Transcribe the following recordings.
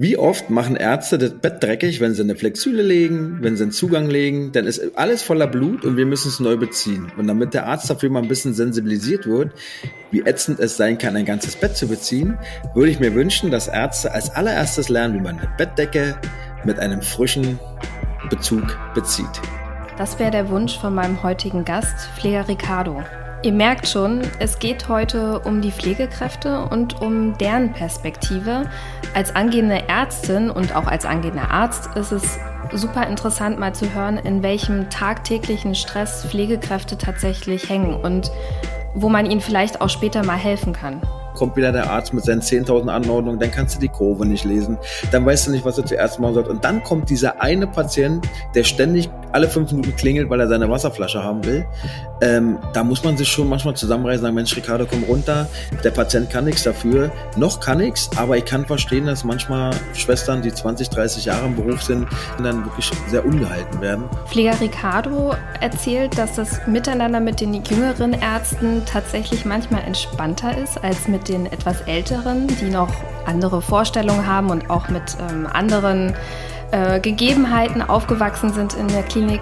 Wie oft machen Ärzte das Bett dreckig, wenn sie eine Flexüle legen, wenn sie einen Zugang legen, dann ist alles voller Blut und wir müssen es neu beziehen. Und damit der Arzt dafür mal ein bisschen sensibilisiert wird, wie ätzend es sein kann, ein ganzes Bett zu beziehen, würde ich mir wünschen, dass Ärzte als allererstes lernen, wie man eine Bettdecke mit einem frischen Bezug bezieht. Das wäre der Wunsch von meinem heutigen Gast, Pfleger Ricardo. Ihr merkt schon, es geht heute um die Pflegekräfte und um deren Perspektive. Als angehende Ärztin und auch als angehender Arzt ist es super interessant mal zu hören, in welchem tagtäglichen Stress Pflegekräfte tatsächlich hängen und wo man ihnen vielleicht auch später mal helfen kann kommt wieder der Arzt mit seinen 10.000 Anordnungen, dann kannst du die Kurve nicht lesen, dann weißt du nicht, was du zuerst machen sollst. Und dann kommt dieser eine Patient, der ständig alle fünf Minuten klingelt, weil er seine Wasserflasche haben will. Ähm, da muss man sich schon manchmal zusammenreißen, sagen, Mensch, Ricardo, komm runter. Der Patient kann nichts dafür. Noch kann nichts, aber ich kann verstehen, dass manchmal Schwestern, die 20, 30 Jahre im Beruf sind, dann wirklich sehr ungehalten werden. Pfleger Ricardo erzählt, dass das Miteinander mit den jüngeren Ärzten tatsächlich manchmal entspannter ist als mit den etwas älteren, die noch andere Vorstellungen haben und auch mit ähm, anderen äh, Gegebenheiten aufgewachsen sind in der Klinik.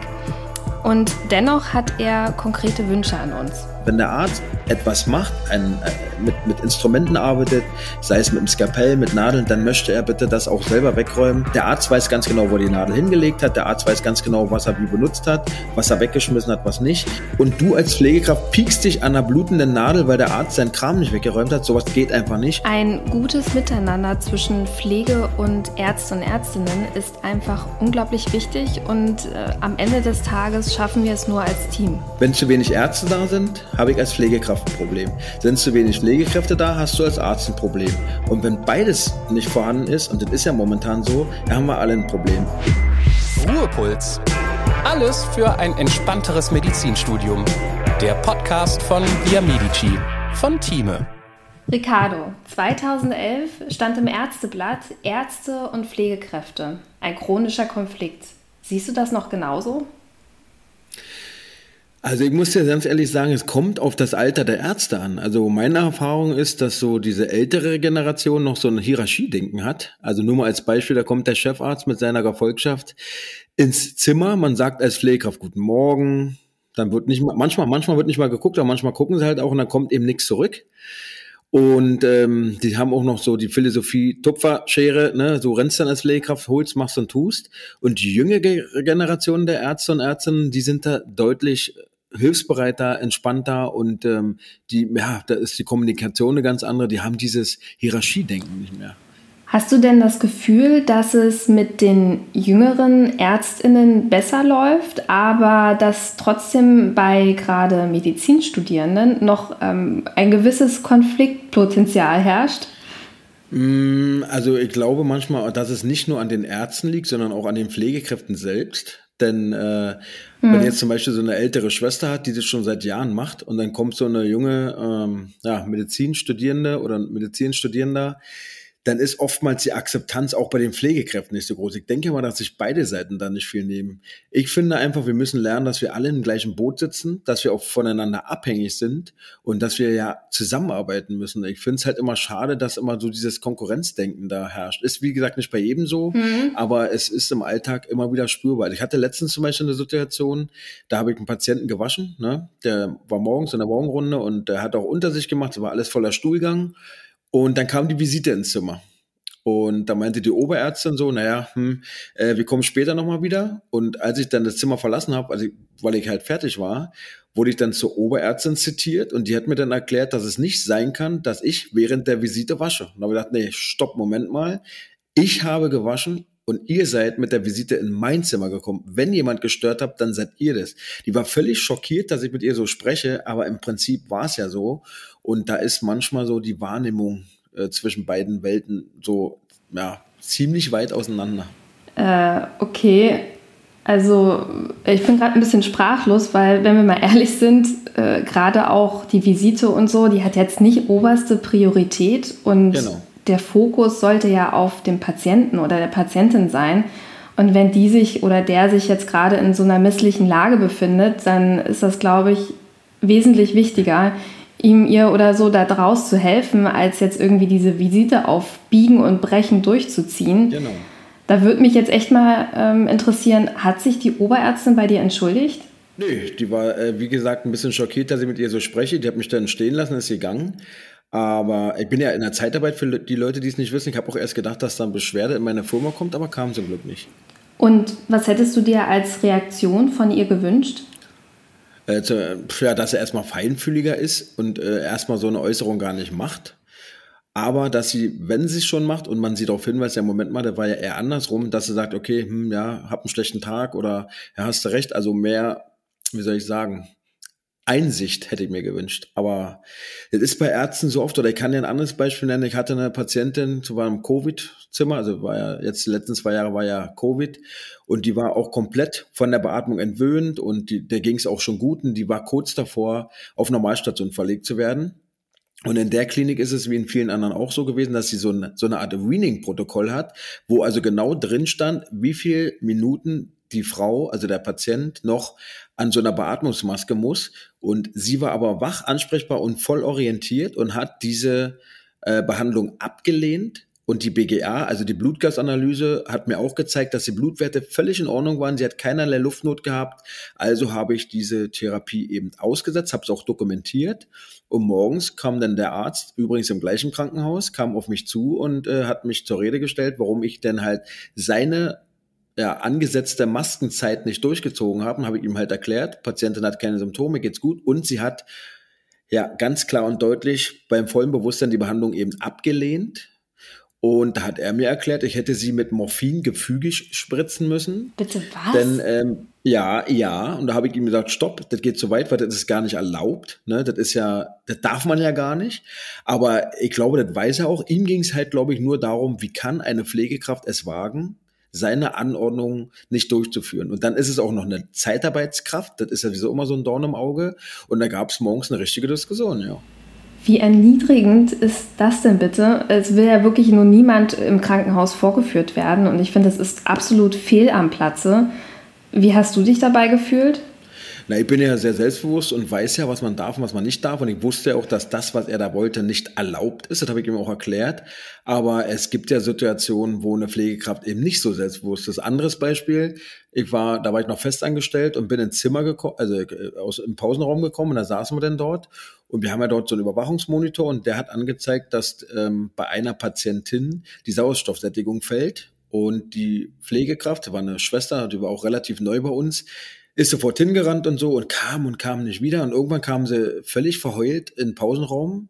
Und dennoch hat er konkrete Wünsche an uns. Wenn der Arzt etwas macht, ein, äh, mit, mit Instrumenten arbeitet, sei es mit dem Skalpell, mit Nadeln, dann möchte er bitte das auch selber wegräumen. Der Arzt weiß ganz genau, wo die Nadel hingelegt hat. Der Arzt weiß ganz genau, was er wie benutzt hat, was er weggeschmissen hat, was nicht. Und du als Pflegekraft piekst dich an einer blutenden Nadel, weil der Arzt seinen Kram nicht weggeräumt hat. Sowas geht einfach nicht. Ein gutes Miteinander zwischen Pflege und Ärzte und Ärztinnen ist einfach unglaublich wichtig und äh, am Ende des Tages schaffen wir es nur als Team. Wenn zu wenig Ärzte da sind, habe ich als Pflegekraft ein Problem. Sind zu wenig Pflegekräfte da, hast du als Arzt ein Problem. Und wenn beides nicht vorhanden ist, und das ist ja momentan so, dann haben wir alle ein Problem. Ruhepuls. Alles für ein entspannteres Medizinstudium. Der Podcast von Via Medici von Thieme. Ricardo, 2011 stand im Ärzteblatt Ärzte und Pflegekräfte. Ein chronischer Konflikt. Siehst du das noch genauso? Also ich muss dir ganz ehrlich sagen, es kommt auf das Alter der Ärzte an. Also meine Erfahrung ist, dass so diese ältere Generation noch so ein Hierarchiedenken hat. Also nur mal als Beispiel, da kommt der Chefarzt mit seiner Gefolgschaft ins Zimmer, man sagt als Pflegekraft Guten Morgen, dann wird nicht mal, manchmal, manchmal wird nicht mal geguckt, aber manchmal gucken sie halt auch und dann kommt eben nichts zurück. Und ähm, die haben auch noch so die Philosophie Tupferschere, ne? so rennst dann als Pflegekraft, holst, machst und tust. Und die jüngere Generation der Ärzte und Ärztinnen, die sind da deutlich hilfsbereiter, entspannter und ähm, die, ja, da ist die Kommunikation eine ganz andere. Die haben dieses Hierarchiedenken nicht mehr. Hast du denn das Gefühl, dass es mit den jüngeren Ärztinnen besser läuft, aber dass trotzdem bei gerade Medizinstudierenden noch ähm, ein gewisses Konfliktpotenzial herrscht? Mm, also ich glaube manchmal, dass es nicht nur an den Ärzten liegt, sondern auch an den Pflegekräften selbst. Denn äh, hm. wenn jetzt zum Beispiel so eine ältere Schwester hat, die das schon seit Jahren macht, und dann kommt so eine junge ähm, ja, Medizinstudierende oder Medizinstudierender, dann ist oftmals die Akzeptanz auch bei den Pflegekräften nicht so groß. Ich denke mal, dass sich beide Seiten da nicht viel nehmen. Ich finde einfach, wir müssen lernen, dass wir alle im gleichen Boot sitzen, dass wir auch voneinander abhängig sind und dass wir ja zusammenarbeiten müssen. Ich finde es halt immer schade, dass immer so dieses Konkurrenzdenken da herrscht. Ist wie gesagt nicht bei jedem so, mhm. aber es ist im Alltag immer wieder spürbar. Ich hatte letztens zum Beispiel eine Situation, da habe ich einen Patienten gewaschen, ne? der war morgens in der Morgenrunde und der hat auch unter sich gemacht, es war alles voller Stuhlgang. Und dann kam die Visite ins Zimmer. Und da meinte die Oberärztin so, naja, hm, äh, wir kommen später nochmal wieder. Und als ich dann das Zimmer verlassen habe, also, weil ich halt fertig war, wurde ich dann zur Oberärztin zitiert und die hat mir dann erklärt, dass es nicht sein kann, dass ich während der Visite wasche. Und da habe ich gedacht, nee, stopp, Moment mal. Ich habe gewaschen und ihr seid mit der Visite in mein Zimmer gekommen. Wenn jemand gestört habt, dann seid ihr das. Die war völlig schockiert, dass ich mit ihr so spreche, aber im Prinzip war es ja so. Und da ist manchmal so die Wahrnehmung äh, zwischen beiden Welten so ja, ziemlich weit auseinander. Äh, okay. Also ich bin gerade ein bisschen sprachlos, weil wenn wir mal ehrlich sind, äh, gerade auch die Visite und so, die hat jetzt nicht oberste Priorität und genau. Der Fokus sollte ja auf dem Patienten oder der Patientin sein. Und wenn die sich oder der sich jetzt gerade in so einer misslichen Lage befindet, dann ist das, glaube ich, wesentlich wichtiger, ihm, ihr oder so da draus zu helfen, als jetzt irgendwie diese Visite auf Biegen und Brechen durchzuziehen. Genau. Da würde mich jetzt echt mal ähm, interessieren, hat sich die Oberärztin bei dir entschuldigt? Nee, die war, äh, wie gesagt, ein bisschen schockiert, dass ich mit ihr so spreche. Die hat mich dann stehen lassen, ist gegangen. Aber ich bin ja in der Zeitarbeit für die Leute, die es nicht wissen. Ich habe auch erst gedacht, dass dann Beschwerde in meine Firma kommt, aber kam zum Glück nicht. Und was hättest du dir als Reaktion von ihr gewünscht? Zu, ja, dass er erstmal feinfühliger ist und äh, erstmal so eine Äußerung gar nicht macht. Aber dass sie, wenn sie es schon macht und man sie darauf hinweist, ja, Moment mal, der war ja eher andersrum, dass sie sagt, okay, hm, ja, hab einen schlechten Tag oder ja, hast du recht, also mehr, wie soll ich sagen, Einsicht hätte ich mir gewünscht. Aber es ist bei Ärzten so oft, oder ich kann dir ein anderes Beispiel nennen. Ich hatte eine Patientin, zu im Covid-Zimmer, also war ja jetzt die letzten zwei Jahre war ja Covid und die war auch komplett von der Beatmung entwöhnt und die, der ging es auch schon gut und die war kurz davor, auf Normalstation verlegt zu werden. Und in der Klinik ist es wie in vielen anderen auch so gewesen, dass sie so eine, so eine Art Weaning-Protokoll hat, wo also genau drin stand, wie viel Minuten die Frau, also der Patient, noch an so einer Beatmungsmaske muss. Und sie war aber wach, ansprechbar und voll orientiert und hat diese äh, Behandlung abgelehnt. Und die BGA, also die Blutgasanalyse, hat mir auch gezeigt, dass die Blutwerte völlig in Ordnung waren. Sie hat keinerlei Luftnot gehabt. Also habe ich diese Therapie eben ausgesetzt, habe es auch dokumentiert. Und morgens kam dann der Arzt, übrigens im gleichen Krankenhaus, kam auf mich zu und äh, hat mich zur Rede gestellt, warum ich denn halt seine ja, angesetzte Maskenzeit nicht durchgezogen haben, habe ich ihm halt erklärt. Patientin hat keine Symptome, geht's gut und sie hat ja ganz klar und deutlich beim vollen Bewusstsein die Behandlung eben abgelehnt. Und da hat er mir erklärt, ich hätte sie mit Morphin gefügig spritzen müssen. Bitte was? Denn ähm, ja, ja. Und da habe ich ihm gesagt, stopp, das geht zu weit, weil das ist gar nicht erlaubt. Ne? Das ist ja, das darf man ja gar nicht. Aber ich glaube, das weiß er auch. Ihm ging es halt, glaube ich, nur darum, wie kann eine Pflegekraft es wagen, seine Anordnungen nicht durchzuführen. Und dann ist es auch noch eine Zeitarbeitskraft, das ist ja sowieso immer so ein Dorn im Auge. Und da gab es morgens eine richtige Diskussion, ja. Wie erniedrigend ist das denn bitte? Es will ja wirklich nur niemand im Krankenhaus vorgeführt werden und ich finde, das ist absolut fehl am Platze. Wie hast du dich dabei gefühlt? Na, ich bin ja sehr selbstbewusst und weiß ja, was man darf und was man nicht darf. Und ich wusste ja auch, dass das, was er da wollte, nicht erlaubt ist. Das habe ich ihm auch erklärt. Aber es gibt ja Situationen, wo eine Pflegekraft eben nicht so selbstbewusst ist. Anderes Beispiel. Ich war, da war ich noch festangestellt und bin ins Zimmer gekommen, also äh, aus, im Pausenraum gekommen und da saßen wir dann dort. Und wir haben ja dort so einen Überwachungsmonitor und der hat angezeigt, dass ähm, bei einer Patientin die Sauerstoffsättigung fällt. Und die Pflegekraft, war eine Schwester, die war auch relativ neu bei uns, ist sofort hingerannt und so und kam und kam nicht wieder. Und irgendwann kam sie völlig verheult in den Pausenraum.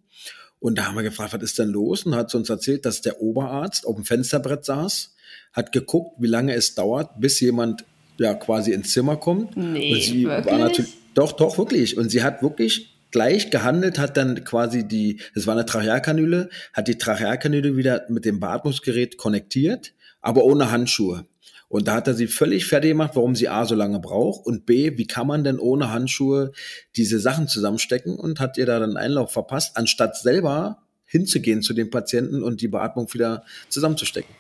Und da haben wir gefragt, was ist denn los? Und hat sie uns erzählt, dass der Oberarzt auf dem Fensterbrett saß, hat geguckt, wie lange es dauert, bis jemand ja quasi ins Zimmer kommt. Nee, und sie wirklich? war natürlich, doch, doch, wirklich. Und sie hat wirklich gleich gehandelt, hat dann quasi die, das war eine Trachealkanüle, hat die Trachealkanüle wieder mit dem Beatmungsgerät konnektiert, aber ohne Handschuhe. Und da hat er sie völlig fertig gemacht, warum sie A so lange braucht und B, wie kann man denn ohne Handschuhe diese Sachen zusammenstecken und hat ihr da dann Einlauf verpasst, anstatt selber hinzugehen zu den Patienten und die Beatmung wieder zusammenzustecken.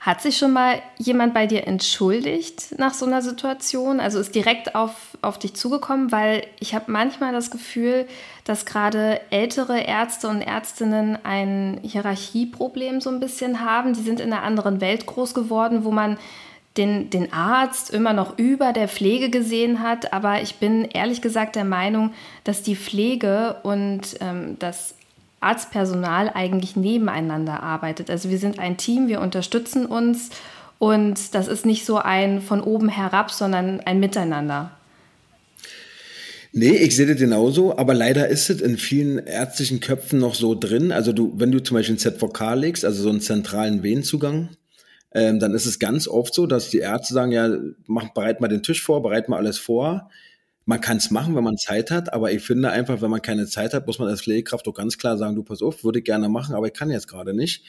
Hat sich schon mal jemand bei dir entschuldigt nach so einer Situation? Also ist direkt auf, auf dich zugekommen? Weil ich habe manchmal das Gefühl, dass gerade ältere Ärzte und Ärztinnen ein Hierarchieproblem so ein bisschen haben. Die sind in einer anderen Welt groß geworden, wo man den, den Arzt immer noch über der Pflege gesehen hat. Aber ich bin ehrlich gesagt der Meinung, dass die Pflege und ähm, das Arztpersonal eigentlich nebeneinander arbeitet. Also wir sind ein Team, wir unterstützen uns und das ist nicht so ein von oben herab, sondern ein Miteinander. Nee, ich sehe das genauso, aber leider ist es in vielen ärztlichen Köpfen noch so drin. Also du, wenn du zum Beispiel ein ZVK legst, also so einen zentralen Venenzugang, ähm, dann ist es ganz oft so, dass die Ärzte sagen, ja, mach, bereit mal den Tisch vor, bereit mal alles vor. Man kann es machen, wenn man Zeit hat, aber ich finde einfach, wenn man keine Zeit hat, muss man als Pflegekraft doch ganz klar sagen, du pass auf, würde ich gerne machen, aber ich kann jetzt gerade nicht.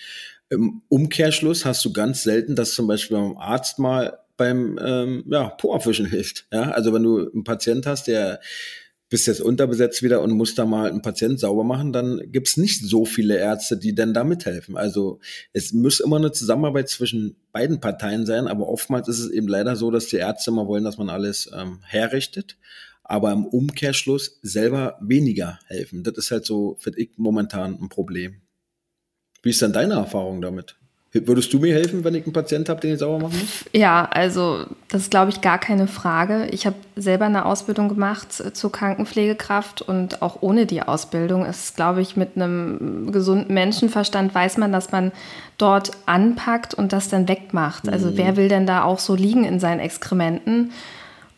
Im Umkehrschluss hast du ganz selten, dass zum Beispiel beim Arzt mal beim ähm, ja, Po-Abwischen hilft. Ja? Also wenn du einen Patient hast, der bist jetzt unterbesetzt wieder und musst da mal einen Patient sauber machen, dann gibt's nicht so viele Ärzte, die denn da mithelfen. Also es muss immer eine Zusammenarbeit zwischen beiden Parteien sein, aber oftmals ist es eben leider so, dass die Ärzte immer wollen, dass man alles ähm, herrichtet. aber im Umkehrschluss selber weniger helfen. Das ist halt so, finde ich, momentan ein Problem. Wie ist denn deine Erfahrung damit? Würdest du mir helfen, wenn ich einen Patient habe, den ich sauber machen muss? Ja, also das ist, glaube ich, gar keine Frage. Ich habe selber eine Ausbildung gemacht äh, zur Krankenpflegekraft und auch ohne die Ausbildung ist, glaube ich, mit einem gesunden Menschenverstand weiß man, dass man dort anpackt und das dann wegmacht. Also mhm. wer will denn da auch so liegen in seinen Exkrementen?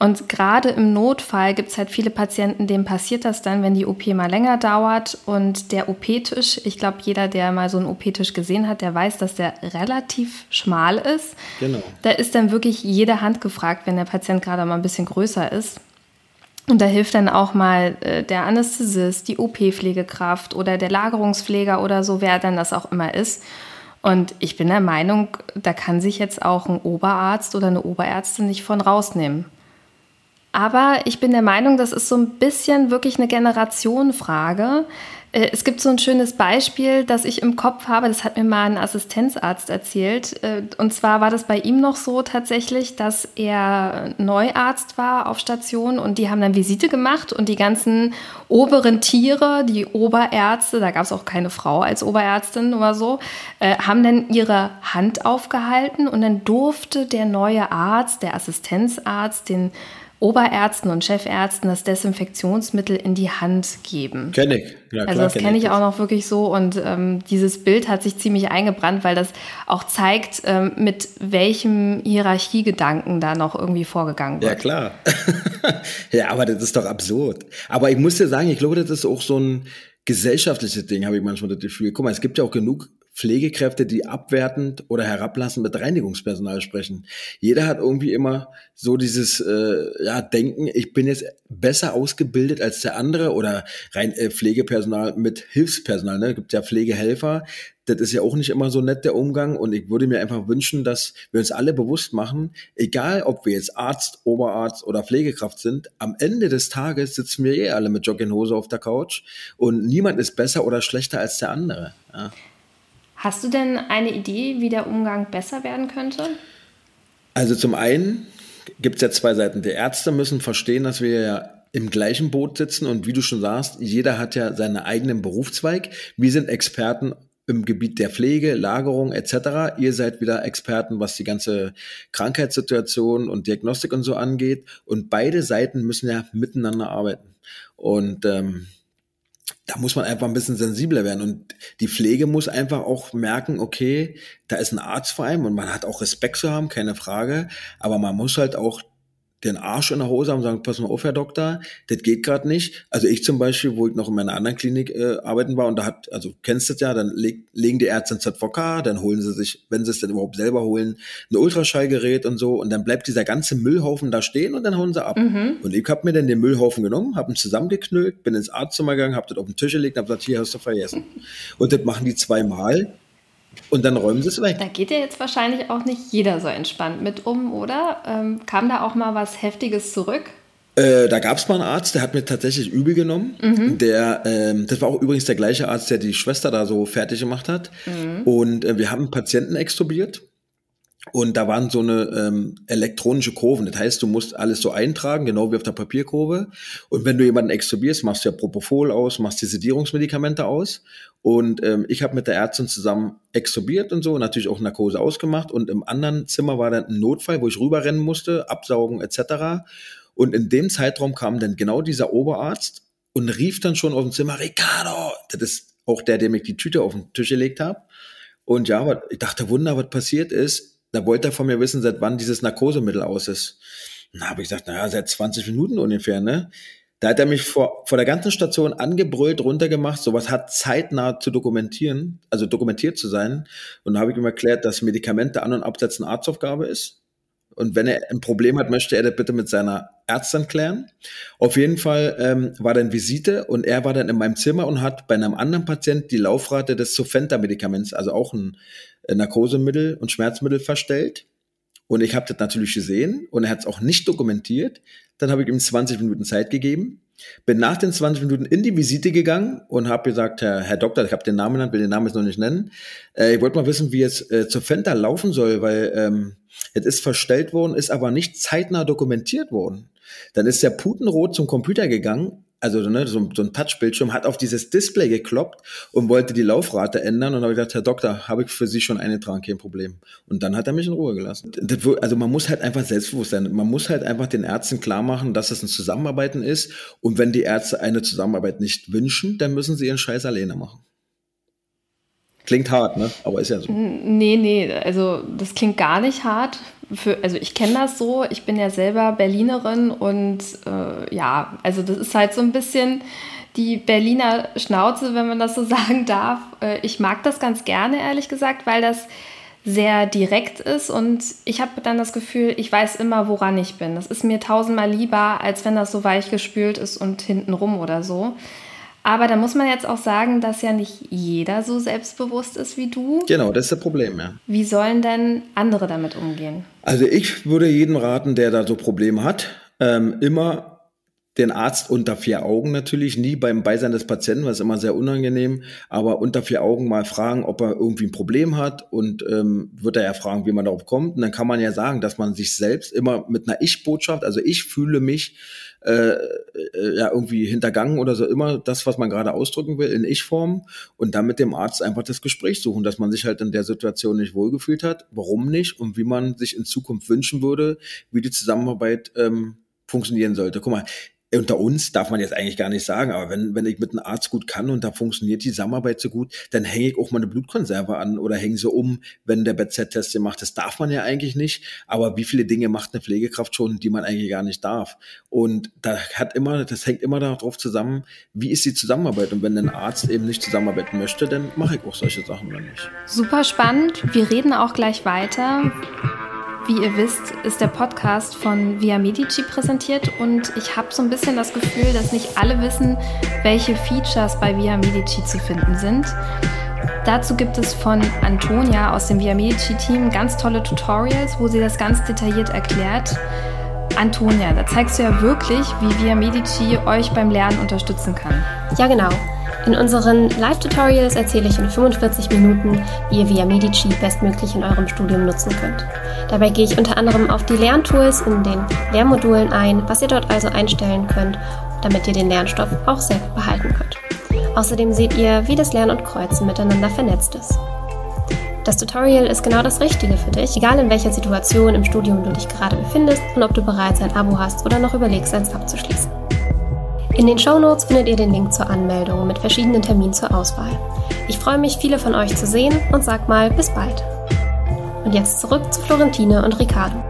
Und gerade im Notfall gibt es halt viele Patienten, denen passiert das dann, wenn die OP mal länger dauert und der OP-Tisch, ich glaube, jeder, der mal so einen OP-Tisch gesehen hat, der weiß, dass der relativ schmal ist. Genau. Da ist dann wirklich jede Hand gefragt, wenn der Patient gerade mal ein bisschen größer ist. Und da hilft dann auch mal äh, der Anästhesist, die OP-Pflegekraft oder der Lagerungspfleger oder so, wer dann das auch immer ist. Und ich bin der Meinung, da kann sich jetzt auch ein Oberarzt oder eine Oberärztin nicht von rausnehmen. Aber ich bin der Meinung, das ist so ein bisschen wirklich eine Generationenfrage. Äh, es gibt so ein schönes Beispiel, das ich im Kopf habe, das hat mir mal ein Assistenzarzt erzählt. Äh, und zwar war das bei ihm noch so tatsächlich, dass er Neuarzt war auf Station und die haben dann Visite gemacht und die ganzen oberen Tiere, die Oberärzte, da gab es auch keine Frau als Oberärztin oder so, äh, haben dann ihre Hand aufgehalten und dann durfte der neue Arzt, der Assistenzarzt, den Oberärzten und Chefärzten das Desinfektionsmittel in die Hand geben. Kenne ich. Ja, also das kenne ich auch noch wirklich so und ähm, dieses Bild hat sich ziemlich eingebrannt, weil das auch zeigt, ähm, mit welchem Hierarchiegedanken da noch irgendwie vorgegangen wird. Ja klar. ja, aber das ist doch absurd. Aber ich muss dir sagen, ich glaube, das ist auch so ein gesellschaftliches Ding, habe ich manchmal das Gefühl. Guck mal, es gibt ja auch genug Pflegekräfte, die abwertend oder herablassend mit Reinigungspersonal sprechen. Jeder hat irgendwie immer so dieses äh, ja, Denken, ich bin jetzt besser ausgebildet als der andere oder rein äh, Pflegepersonal mit Hilfspersonal. Ne? Gibt ja Pflegehelfer. Das ist ja auch nicht immer so nett der Umgang und ich würde mir einfach wünschen, dass wir uns alle bewusst machen, egal ob wir jetzt Arzt, Oberarzt oder Pflegekraft sind, am Ende des Tages sitzen wir eh alle mit Jogginghose auf der Couch und niemand ist besser oder schlechter als der andere. Ja. Hast du denn eine Idee, wie der Umgang besser werden könnte? Also zum einen gibt es ja zwei Seiten. Die Ärzte müssen verstehen, dass wir ja im gleichen Boot sitzen und wie du schon sagst, jeder hat ja seinen eigenen Berufszweig. Wir sind Experten im Gebiet der Pflege, Lagerung etc. Ihr seid wieder Experten, was die ganze Krankheitssituation und Diagnostik und so angeht. Und beide Seiten müssen ja miteinander arbeiten. Und ähm, da muss man einfach ein bisschen sensibler werden. Und die Pflege muss einfach auch merken, okay, da ist ein Arzt vor allem und man hat auch Respekt zu haben, keine Frage. Aber man muss halt auch den Arsch in der Hose haben und sagen, pass mal auf, Herr Doktor, das geht gerade nicht. Also ich zum Beispiel, wo ich noch in meiner anderen Klinik äh, arbeiten war und da hat, also kennst du das ja, dann leg, legen die Ärzte ein ZVK, dann holen sie sich, wenn sie es denn überhaupt selber holen, ein Ultraschallgerät und so und dann bleibt dieser ganze Müllhaufen da stehen und dann hauen sie ab. Mhm. Und ich habe mir dann den Müllhaufen genommen, habe ihn zusammengeknüllt, bin ins Arztzimmer gegangen, habe das auf den Tisch gelegt und habe gesagt, hier hast du vergessen. Und das machen die zweimal und dann räumen sie es weg. Da geht ja jetzt wahrscheinlich auch nicht jeder so entspannt mit um, oder? Ähm, kam da auch mal was Heftiges zurück? Äh, da gab es mal einen Arzt, der hat mir tatsächlich übel genommen. Mhm. Der, ähm, das war auch übrigens der gleiche Arzt, der die Schwester da so fertig gemacht hat. Mhm. Und äh, wir haben einen Patienten extubiert. Und da waren so eine ähm, elektronische Kurven. Das heißt, du musst alles so eintragen, genau wie auf der Papierkurve. Und wenn du jemanden extubierst, machst du ja Propofol aus, machst die Sedierungsmedikamente aus. Und ähm, ich habe mit der Ärztin zusammen extubiert und so, natürlich auch Narkose ausgemacht. Und im anderen Zimmer war dann ein Notfall, wo ich rüberrennen musste, absaugen etc. Und in dem Zeitraum kam dann genau dieser Oberarzt und rief dann schon auf dem Zimmer, Ricardo, das ist auch der, dem ich die Tüte auf den Tisch gelegt habe. Und ja, ich dachte, Wunder, was passiert ist da wollte er von mir wissen, seit wann dieses Narkosemittel aus ist. Na, habe ich gesagt, naja, seit 20 Minuten ungefähr, ne? Da hat er mich vor, vor der ganzen Station angebrüllt, runtergemacht. Sowas hat zeitnah zu dokumentieren, also dokumentiert zu sein. Und da habe ich ihm erklärt, dass Medikamente an- und absetzen Arztaufgabe ist. Und wenn er ein Problem hat, möchte er das bitte mit seiner Ärztin klären. Auf jeden Fall ähm, war dann Visite und er war dann in meinem Zimmer und hat bei einem anderen Patient die Laufrate des Sofenta-Medikaments, also auch ein Narkosemittel und Schmerzmittel verstellt. Und ich habe das natürlich gesehen und er hat es auch nicht dokumentiert. Dann habe ich ihm 20 Minuten Zeit gegeben. Bin nach den 20 Minuten in die Visite gegangen und habe gesagt, Herr, Herr Doktor, ich habe den Namen genannt, will den Namen jetzt noch nicht nennen. Äh, ich wollte mal wissen, wie es äh, zur Fenta laufen soll, weil ähm, es ist verstellt worden, ist aber nicht zeitnah dokumentiert worden. Dann ist der Putenrot zum Computer gegangen, also ne, so, so ein Touchbildschirm, hat auf dieses Display gekloppt und wollte die Laufrate ändern und habe gesagt, Herr Doktor, habe ich für Sie schon eingetragen, kein Problem. Und dann hat er mich in Ruhe gelassen. Das, also man muss halt einfach selbstbewusst sein. Man muss halt einfach den Ärzten klar machen, dass es ein Zusammenarbeiten ist. Und wenn die Ärzte eine Zusammenarbeit nicht wünschen, dann müssen sie ihren Scheiß alleine machen. Klingt hart, ne? Aber ist ja so. Nee, nee, also das klingt gar nicht hart für, also ich kenne das so, ich bin ja selber Berlinerin und äh, ja, also das ist halt so ein bisschen die Berliner Schnauze, wenn man das so sagen darf. Äh, ich mag das ganz gerne, ehrlich gesagt, weil das sehr direkt ist und ich habe dann das Gefühl, ich weiß immer, woran ich bin. Das ist mir tausendmal lieber, als wenn das so weich gespült ist und hintenrum oder so. Aber da muss man jetzt auch sagen, dass ja nicht jeder so selbstbewusst ist wie du. Genau, das ist das Problem, ja. Wie sollen denn andere damit umgehen? Also ich würde jedem raten, der da so Probleme hat, ähm, immer den Arzt unter vier Augen natürlich, nie beim Beisein des Patienten, was immer sehr unangenehm, aber unter vier Augen mal fragen, ob er irgendwie ein Problem hat und ähm, wird er ja fragen, wie man darauf kommt. Und dann kann man ja sagen, dass man sich selbst immer mit einer Ich-Botschaft, also ich fühle mich äh, äh, ja irgendwie hintergangen oder so immer das, was man gerade ausdrücken will, in Ich-Form und dann mit dem Arzt einfach das Gespräch suchen, dass man sich halt in der Situation nicht wohlgefühlt hat, warum nicht und wie man sich in Zukunft wünschen würde, wie die Zusammenarbeit ähm, funktionieren sollte. Guck mal, unter uns darf man jetzt eigentlich gar nicht sagen, aber wenn, wenn ich mit einem Arzt gut kann und da funktioniert die Zusammenarbeit so gut, dann hänge ich auch mal eine Blutkonserve an oder hänge sie um, wenn der BZ-Test macht. Das darf man ja eigentlich nicht, aber wie viele Dinge macht eine Pflegekraft schon, die man eigentlich gar nicht darf? Und da hat immer, das hängt immer darauf zusammen, wie ist die Zusammenarbeit? Und wenn ein Arzt eben nicht zusammenarbeiten möchte, dann mache ich auch solche Sachen dann nicht. Super spannend. Wir reden auch gleich weiter. Wie ihr wisst, ist der Podcast von Via Medici präsentiert und ich habe so ein bisschen das Gefühl, dass nicht alle wissen, welche Features bei Via Medici zu finden sind. Dazu gibt es von Antonia aus dem Via Medici Team ganz tolle Tutorials, wo sie das ganz detailliert erklärt. Antonia, da zeigst du ja wirklich, wie Via Medici euch beim Lernen unterstützen kann. Ja, genau. In unseren Live-Tutorials erzähle ich in 45 Minuten, wie ihr Via Medici bestmöglich in eurem Studium nutzen könnt. Dabei gehe ich unter anderem auf die Lerntools in den Lehrmodulen ein, was ihr dort also einstellen könnt, damit ihr den Lernstoff auch selber behalten könnt. Außerdem seht ihr, wie das Lernen und Kreuzen miteinander vernetzt ist. Das Tutorial ist genau das Richtige für dich, egal in welcher Situation im Studium du dich gerade befindest und ob du bereits ein Abo hast oder noch überlegst, eins abzuschließen. In den Shownotes findet ihr den Link zur Anmeldung mit verschiedenen Terminen zur Auswahl. Ich freue mich, viele von euch zu sehen und sag mal bis bald. Und jetzt zurück zu Florentine und Ricardo.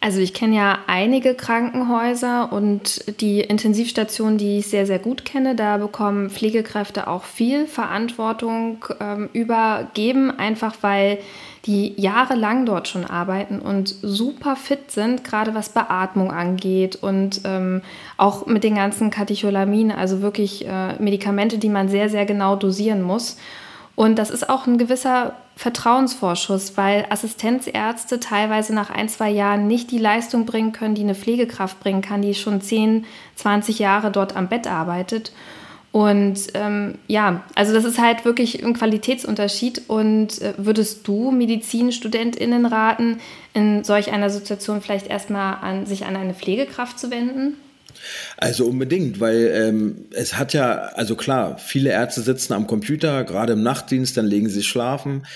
Also ich kenne ja einige Krankenhäuser und die Intensivstationen, die ich sehr, sehr gut kenne, da bekommen Pflegekräfte auch viel Verantwortung ähm, übergeben, einfach weil die jahrelang dort schon arbeiten und super fit sind, gerade was Beatmung angeht und ähm, auch mit den ganzen Katecholaminen, also wirklich äh, Medikamente, die man sehr, sehr genau dosieren muss. Und das ist auch ein gewisser Vertrauensvorschuss, weil Assistenzärzte teilweise nach ein, zwei Jahren nicht die Leistung bringen können, die eine Pflegekraft bringen kann, die schon 10, 20 Jahre dort am Bett arbeitet. Und ähm, ja, also das ist halt wirklich ein Qualitätsunterschied. Und äh, würdest du MedizinstudentInnen raten, in solch einer Situation vielleicht erstmal an, sich an eine Pflegekraft zu wenden? Also unbedingt, weil ähm, es hat ja, also klar, viele Ärzte sitzen am Computer, gerade im Nachtdienst, dann legen sie schlafen.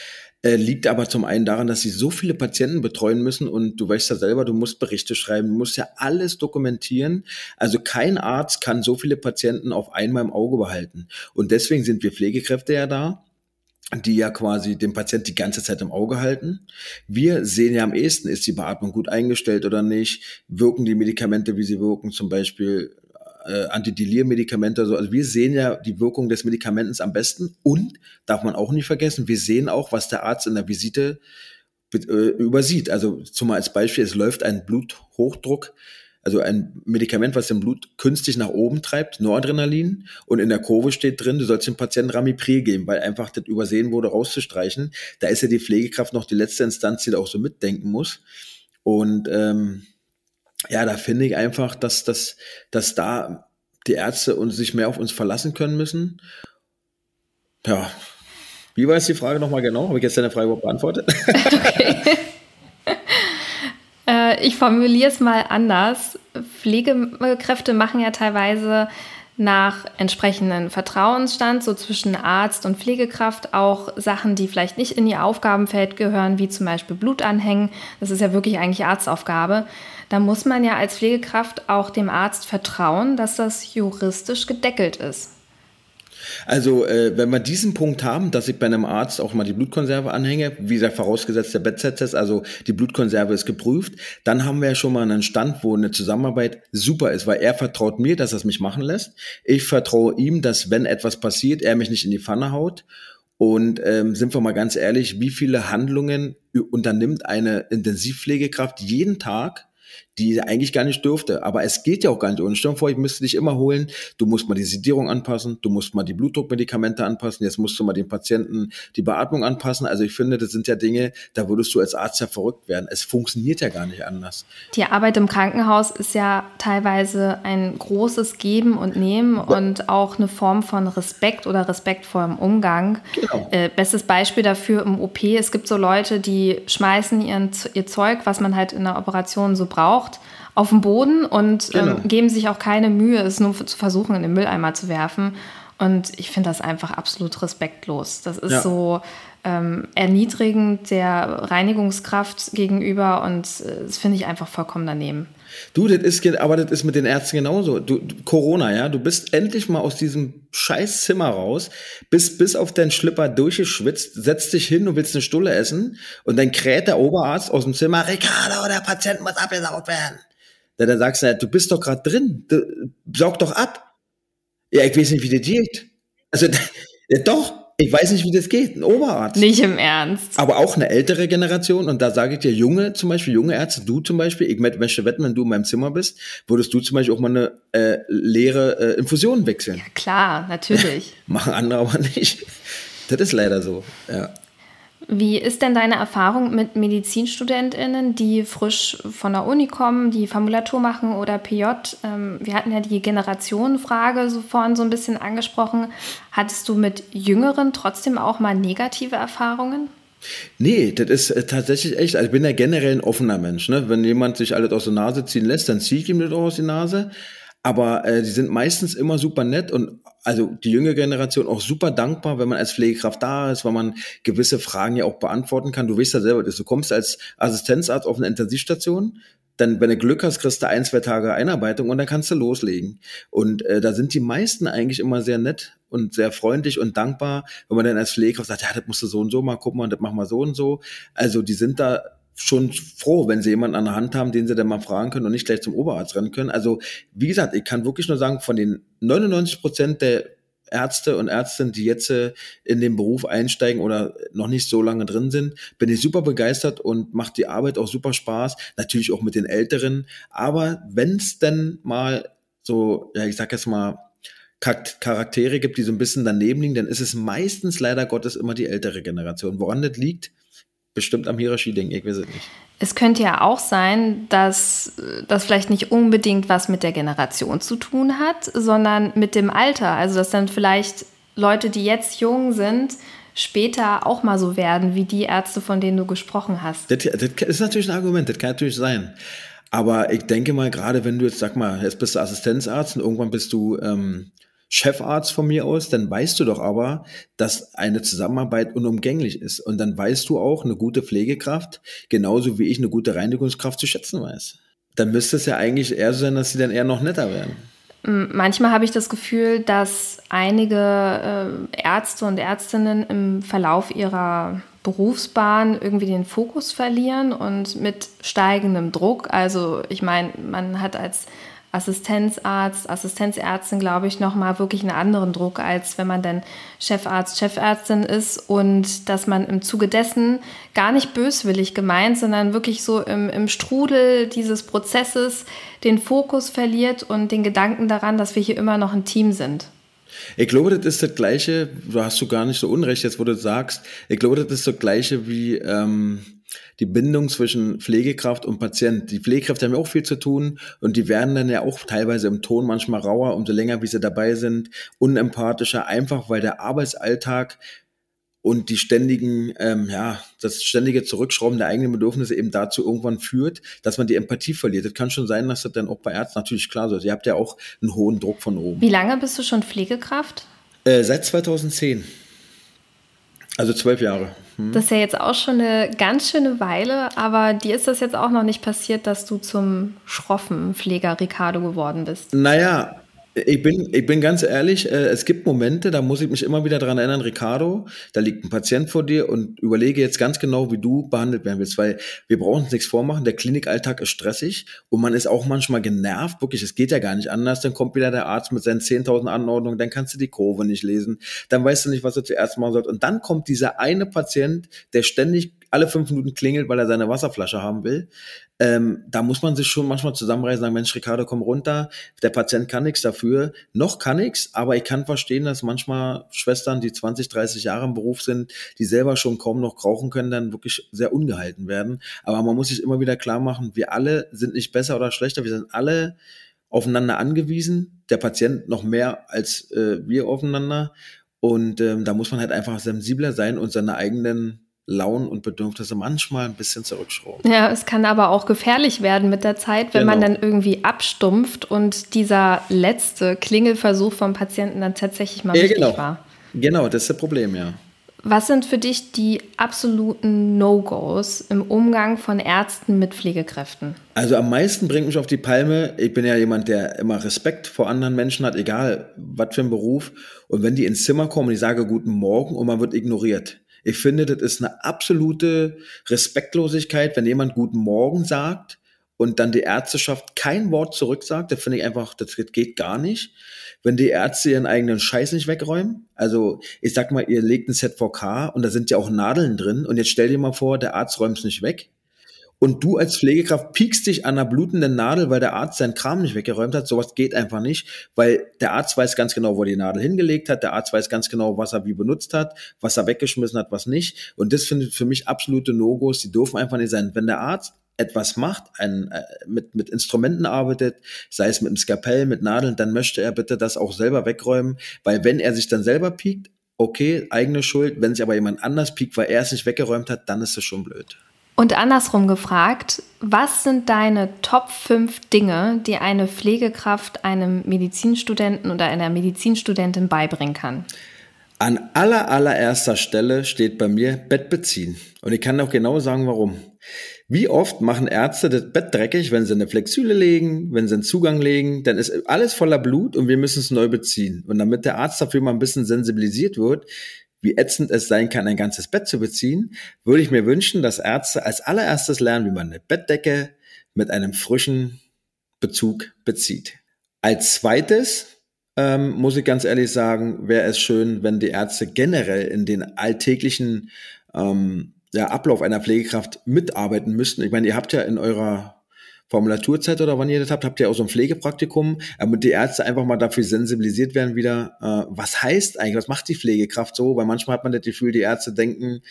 Äh, liegt aber zum einen daran, dass sie so viele Patienten betreuen müssen und du weißt ja selber, du musst Berichte schreiben, du musst ja alles dokumentieren. Also kein Arzt kann so viele Patienten auf einmal im Auge behalten. Und deswegen sind wir Pflegekräfte ja da die ja quasi den Patient die ganze Zeit im Auge halten. Wir sehen ja am ehesten, ist die Beatmung gut eingestellt oder nicht, wirken die Medikamente, wie sie wirken, zum Beispiel äh, Antidelir-Medikamente. So. Also wir sehen ja die Wirkung des Medikaments am besten und, darf man auch nicht vergessen, wir sehen auch, was der Arzt in der Visite äh, übersieht. Also zum als Beispiel, es läuft ein Bluthochdruck also ein Medikament, was den Blut künstlich nach oben treibt, Noradrenalin. Und in der Kurve steht drin, du sollst dem Patienten Ramipril geben, weil einfach das übersehen wurde, rauszustreichen. Da ist ja die Pflegekraft noch die letzte Instanz, die da auch so mitdenken muss. Und ähm, ja, da finde ich einfach, dass, dass, dass da die Ärzte uns sich mehr auf uns verlassen können müssen. Ja. Wie war jetzt die Frage nochmal genau? Habe ich jetzt deine Frage überhaupt beantwortet? Okay. äh, ich formuliere es mal anders. Pflegekräfte machen ja teilweise nach entsprechendem Vertrauensstand, so zwischen Arzt und Pflegekraft, auch Sachen, die vielleicht nicht in ihr Aufgabenfeld gehören, wie zum Beispiel Blutanhängen. Das ist ja wirklich eigentlich Arztaufgabe. Da muss man ja als Pflegekraft auch dem Arzt vertrauen, dass das juristisch gedeckelt ist. Also, äh, wenn wir diesen Punkt haben, dass ich bei einem Arzt auch mal die Blutkonserve anhänge, wie gesagt, vorausgesetzt der Bettset-Test, also die Blutkonserve ist geprüft, dann haben wir ja schon mal einen Stand, wo eine Zusammenarbeit super ist, weil er vertraut mir, dass er es mich machen lässt. Ich vertraue ihm, dass wenn etwas passiert, er mich nicht in die Pfanne haut. Und ähm, sind wir mal ganz ehrlich, wie viele Handlungen unternimmt eine Intensivpflegekraft jeden Tag, die eigentlich gar nicht dürfte. Aber es geht ja auch gar nicht ohne. Stell dir vor, ich müsste dich immer holen. Du musst mal die Sedierung anpassen, du musst mal die Blutdruckmedikamente anpassen, jetzt musst du mal den Patienten die Beatmung anpassen. Also ich finde, das sind ja Dinge, da würdest du als Arzt ja verrückt werden. Es funktioniert ja gar nicht anders. Die Arbeit im Krankenhaus ist ja teilweise ein großes Geben und Nehmen und auch eine Form von Respekt oder respektvollem Umgang. Genau. Äh, bestes Beispiel dafür im OP, es gibt so Leute, die schmeißen ihren, ihr Zeug, was man halt in der Operation so braucht, braucht, auf den Boden und ähm, genau. ähm, geben sich auch keine Mühe, es nur zu versuchen, in den Mülleimer zu werfen. Und ich finde das einfach absolut respektlos. Das ist ja. so ähm, erniedrigend der Reinigungskraft gegenüber und äh, das finde ich einfach vollkommen daneben. Du, das ist, aber das ist mit den Ärzten genauso. Du, Corona, ja, du bist endlich mal aus diesem scheiß Zimmer raus, bist bis auf deinen Schlipper durchgeschwitzt, setzt dich hin und willst eine Stulle essen und dann kräht der Oberarzt aus dem Zimmer, Ricardo, der Patient muss abgesaugt werden. Da, da sagst du, du bist doch gerade drin, du, saug doch ab. Ja, ich weiß nicht, wie das geht. Also, ja, doch, ich weiß nicht, wie das geht. Ein Oberarzt. Nicht im Ernst. Aber auch eine ältere Generation. Und da sage ich dir, junge, zum Beispiel, junge Ärzte, du zum Beispiel, ich möchte wetten, wenn du in meinem Zimmer bist, würdest du zum Beispiel auch mal eine äh, leere äh, Infusion wechseln. Ja, klar, natürlich. Machen andere aber nicht. Das ist leider so, ja. Wie ist denn deine Erfahrung mit MedizinstudentInnen, die frisch von der Uni kommen, die Formulatur machen oder PJ? Ähm, wir hatten ja die Generationenfrage so vorhin so ein bisschen angesprochen. Hattest du mit Jüngeren trotzdem auch mal negative Erfahrungen? Nee, das ist äh, tatsächlich echt. Also ich bin ja generell ein offener Mensch. Ne? Wenn jemand sich alles aus der Nase ziehen lässt, dann ziehe ich ihm das auch aus der Nase. Aber äh, die sind meistens immer super nett und also die junge Generation auch super dankbar, wenn man als Pflegekraft da ist, weil man gewisse Fragen ja auch beantworten kann. Du weißt ja selber, du kommst als Assistenzarzt auf eine Intensivstation, dann, wenn du Glück hast, kriegst du ein, zwei Tage Einarbeitung und dann kannst du loslegen. Und äh, da sind die meisten eigentlich immer sehr nett und sehr freundlich und dankbar, wenn man dann als Pflegekraft sagt, ja, das musst du so und so mal gucken, das machen wir so und so. Also die sind da schon froh, wenn sie jemanden an der Hand haben, den sie dann mal fragen können und nicht gleich zum Oberarzt rennen können. Also, wie gesagt, ich kann wirklich nur sagen, von den 99 Prozent der Ärzte und Ärztinnen, die jetzt äh, in den Beruf einsteigen oder noch nicht so lange drin sind, bin ich super begeistert und macht die Arbeit auch super Spaß. Natürlich auch mit den Älteren. Aber wenn es denn mal so, ja, ich sag jetzt mal, Charaktere gibt, die so ein bisschen daneben liegen, dann ist es meistens leider Gottes immer die ältere Generation. Woran das liegt, bestimmt am Hierarchie-Ding, ich weiß es nicht. Es könnte ja auch sein, dass das vielleicht nicht unbedingt was mit der Generation zu tun hat, sondern mit dem Alter. Also dass dann vielleicht Leute, die jetzt jung sind, später auch mal so werden wie die Ärzte, von denen du gesprochen hast. Das, das ist natürlich ein Argument, das kann natürlich sein. Aber ich denke mal, gerade wenn du jetzt, sag mal, jetzt bist du Assistenzarzt und irgendwann bist du ähm, Chefarzt von mir aus, dann weißt du doch aber, dass eine Zusammenarbeit unumgänglich ist. Und dann weißt du auch, eine gute Pflegekraft, genauso wie ich eine gute Reinigungskraft zu schätzen weiß. Dann müsste es ja eigentlich eher so sein, dass sie dann eher noch netter werden. Manchmal habe ich das Gefühl, dass einige äh, Ärzte und Ärztinnen im Verlauf ihrer Berufsbahn irgendwie den Fokus verlieren und mit steigendem Druck. Also ich meine, man hat als Assistenzarzt, Assistenzärztin, glaube ich, nochmal wirklich einen anderen Druck, als wenn man dann Chefarzt, Chefärztin ist und dass man im Zuge dessen gar nicht böswillig gemeint, sondern wirklich so im, im Strudel dieses Prozesses den Fokus verliert und den Gedanken daran, dass wir hier immer noch ein Team sind. Ich glaube, das ist das Gleiche, du hast du gar nicht so unrecht, jetzt wo du sagst, ich glaube, das ist das Gleiche wie ähm, die Bindung zwischen Pflegekraft und Patient. Die Pflegekräfte haben ja auch viel zu tun und die werden dann ja auch teilweise im Ton manchmal rauer, umso länger wie sie dabei sind, unempathischer, einfach weil der Arbeitsalltag und die ständigen, ähm, ja, das ständige Zurückschrauben der eigenen Bedürfnisse eben dazu irgendwann führt, dass man die Empathie verliert. Das kann schon sein, dass das dann auch bei Ärzten natürlich klar ist. Ihr habt ja auch einen hohen Druck von oben. Wie lange bist du schon Pflegekraft? Äh, seit 2010. Also zwölf Jahre. Hm. Das ist ja jetzt auch schon eine ganz schöne Weile, aber dir ist das jetzt auch noch nicht passiert, dass du zum schroffen Pfleger Ricardo geworden bist. Naja, ich bin, ich bin ganz ehrlich, äh, es gibt Momente, da muss ich mich immer wieder dran erinnern, Ricardo, da liegt ein Patient vor dir und überlege jetzt ganz genau, wie du behandelt werden willst, weil wir brauchen uns nichts vormachen, der Klinikalltag ist stressig und man ist auch manchmal genervt, wirklich, es geht ja gar nicht anders, dann kommt wieder der Arzt mit seinen 10.000 Anordnungen, dann kannst du die Kurve nicht lesen, dann weißt du nicht, was du zuerst machen sollst und dann kommt dieser eine Patient, der ständig alle fünf Minuten klingelt, weil er seine Wasserflasche haben will. Ähm, da muss man sich schon manchmal zusammenreißen, sagen, Mensch, Ricardo, komm runter. Der Patient kann nichts dafür. Noch kann nichts, aber ich kann verstehen, dass manchmal Schwestern, die 20, 30 Jahre im Beruf sind, die selber schon kaum noch rauchen können, dann wirklich sehr ungehalten werden. Aber man muss sich immer wieder klar machen, wir alle sind nicht besser oder schlechter. Wir sind alle aufeinander angewiesen. Der Patient noch mehr als äh, wir aufeinander. Und ähm, da muss man halt einfach sensibler sein und seine eigenen Launen und Bedürfnisse manchmal ein bisschen zurückschrauben. Ja, es kann aber auch gefährlich werden mit der Zeit, wenn genau. man dann irgendwie abstumpft und dieser letzte Klingelversuch vom Patienten dann tatsächlich mal ja, wichtig genau. war. Genau, das ist das Problem, ja. Was sind für dich die absoluten No-Gos im Umgang von Ärzten mit Pflegekräften? Also am meisten bringt mich auf die Palme, ich bin ja jemand, der immer Respekt vor anderen Menschen hat, egal was für ein Beruf. Und wenn die ins Zimmer kommen und ich sage Guten Morgen und man wird ignoriert, ich finde, das ist eine absolute Respektlosigkeit, wenn jemand Guten Morgen sagt und dann die Ärzteschaft kein Wort zurücksagt. Das finde ich einfach, das geht gar nicht. Wenn die Ärzte ihren eigenen Scheiß nicht wegräumen, also ich sag mal, ihr legt ein ZVK und da sind ja auch Nadeln drin und jetzt stell dir mal vor, der Arzt räumt es nicht weg und du als Pflegekraft piekst dich an einer blutenden Nadel, weil der Arzt seinen Kram nicht weggeräumt hat. Sowas geht einfach nicht, weil der Arzt weiß ganz genau, wo die Nadel hingelegt hat. Der Arzt weiß ganz genau, was er wie benutzt hat, was er weggeschmissen hat, was nicht. Und das findet für mich absolute No-Gos. Die dürfen einfach nicht sein. Wenn der Arzt etwas macht, ein, äh, mit, mit Instrumenten arbeitet, sei es mit einem Skapell, mit Nadeln, dann möchte er bitte das auch selber wegräumen, weil wenn er sich dann selber piekt, okay, eigene Schuld. Wenn sich aber jemand anders piekt, weil er es nicht weggeräumt hat, dann ist es schon blöd. Und andersrum gefragt, was sind deine Top 5 Dinge, die eine Pflegekraft einem Medizinstudenten oder einer Medizinstudentin beibringen kann? An aller, allererster Stelle steht bei mir Bett beziehen. Und ich kann auch genau sagen, warum. Wie oft machen Ärzte das Bett dreckig, wenn sie eine Flexüle legen, wenn sie einen Zugang legen, dann ist alles voller Blut und wir müssen es neu beziehen. Und damit der Arzt dafür mal ein bisschen sensibilisiert wird, wie ätzend es sein kann, ein ganzes Bett zu beziehen, würde ich mir wünschen, dass Ärzte als allererstes lernen, wie man eine Bettdecke mit einem frischen Bezug bezieht. Als zweites ähm, muss ich ganz ehrlich sagen, wäre es schön, wenn die Ärzte generell in den alltäglichen ähm, ja, Ablauf einer Pflegekraft mitarbeiten müssten. Ich meine, ihr habt ja in eurer Formulaturzeit oder wann ihr das habt, habt ihr auch so ein Pflegepraktikum, damit die Ärzte einfach mal dafür sensibilisiert werden wieder, äh, was heißt eigentlich, was macht die Pflegekraft so, weil manchmal hat man das Gefühl, die Ärzte denken,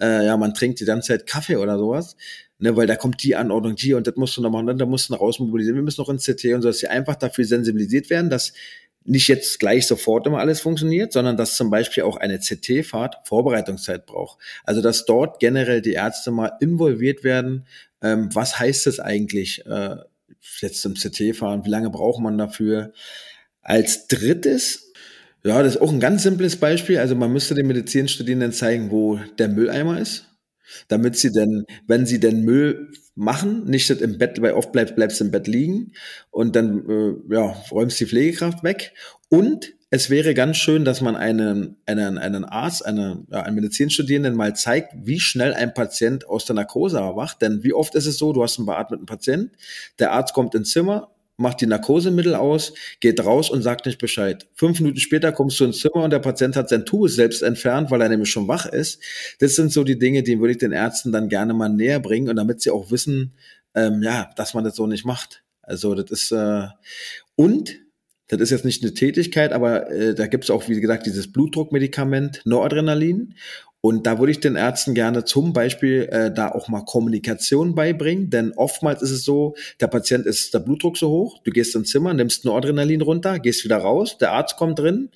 äh, ja, man trinkt die ganze Zeit Kaffee oder sowas, ne, weil da kommt die Anordnung, die und das musst du noch machen, dann da musst du noch rausmobilisieren, wir müssen noch ins CT und so, dass sie einfach dafür sensibilisiert werden, dass nicht jetzt gleich sofort immer alles funktioniert, sondern dass zum Beispiel auch eine CT-Fahrt Vorbereitungszeit braucht. Also dass dort generell die Ärzte mal involviert werden, ähm, was heißt es eigentlich, äh, jetzt zum CT fahren, wie lange braucht man dafür? Als drittes, ja, das ist auch ein ganz simples Beispiel, also man müsste den Medizinstudierenden zeigen, wo der Mülleimer ist, damit sie denn, wenn sie denn Müll machen, nicht im Bett, weil oft bleibst, bleibst im Bett liegen und dann äh, ja, räumst die Pflegekraft weg und es wäre ganz schön, dass man einen, einen, einen Arzt, eine, ja, einen Medizinstudierenden mal zeigt, wie schnell ein Patient aus der Narkose erwacht. Denn wie oft ist es so, du hast einen beatmeten Patient, der Arzt kommt ins Zimmer, macht die Narkosemittel aus, geht raus und sagt nicht Bescheid. Fünf Minuten später kommst du ins Zimmer und der Patient hat sein Tubus selbst entfernt, weil er nämlich schon wach ist. Das sind so die Dinge, die würde ich den Ärzten dann gerne mal näher bringen und damit sie auch wissen, ähm, ja, dass man das so nicht macht. Also das ist äh, und das ist jetzt nicht eine Tätigkeit, aber äh, da gibt es auch, wie gesagt, dieses Blutdruckmedikament Noradrenalin. Und da würde ich den Ärzten gerne zum Beispiel äh, da auch mal Kommunikation beibringen, denn oftmals ist es so, der Patient ist der Blutdruck so hoch, du gehst ins Zimmer, nimmst Noradrenalin runter, gehst wieder raus, der Arzt kommt drin,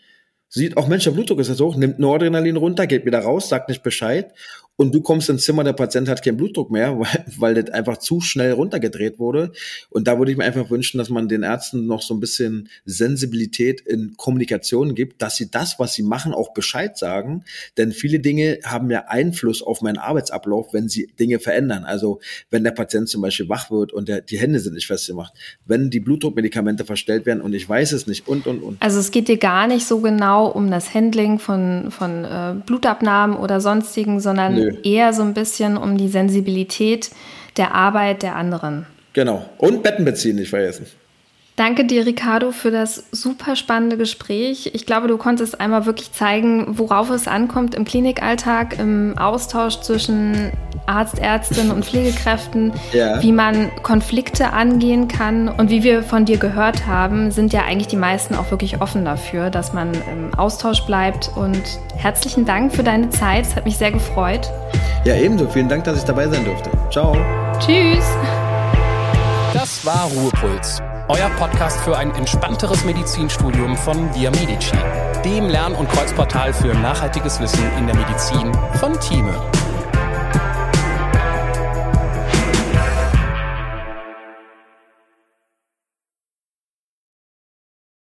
sieht auch Mensch, der Blutdruck ist jetzt hoch, nimmt Noradrenalin runter, geht wieder raus, sagt nicht Bescheid und du kommst ins Zimmer, der Patient hat keinen Blutdruck mehr, weil, weil das einfach zu schnell runtergedreht wurde. Und da würde ich mir einfach wünschen, dass man den Ärzten noch so ein bisschen Sensibilität in Kommunikation gibt, dass sie das, was sie machen, auch Bescheid sagen. Denn viele Dinge haben ja Einfluss auf meinen Arbeitsablauf, wenn sie Dinge verändern. Also wenn der Patient zum Beispiel wach wird und der, die Hände sind nicht festgemacht, wenn die Blutdruckmedikamente verstellt werden und ich weiß es nicht und, und, und. Also es geht dir gar nicht so genau um das Handling von, von äh, Blutabnahmen oder sonstigen, sondern Nö eher so ein bisschen um die Sensibilität der Arbeit der anderen. Genau. Und Betten beziehen nicht vergessen. Danke dir, Ricardo, für das super spannende Gespräch. Ich glaube, du konntest einmal wirklich zeigen, worauf es ankommt im Klinikalltag, im Austausch zwischen Arzt, Ärztinnen und Pflegekräften, ja. wie man Konflikte angehen kann. Und wie wir von dir gehört haben, sind ja eigentlich die meisten auch wirklich offen dafür, dass man im Austausch bleibt. Und herzlichen Dank für deine Zeit. Es hat mich sehr gefreut. Ja, ebenso. Vielen Dank, dass ich dabei sein durfte. Ciao. Tschüss. Das war Ruhepuls euer Podcast für ein entspannteres Medizinstudium von Via Medici, dem Lern- und Kreuzportal für nachhaltiges Wissen in der Medizin von Thieme.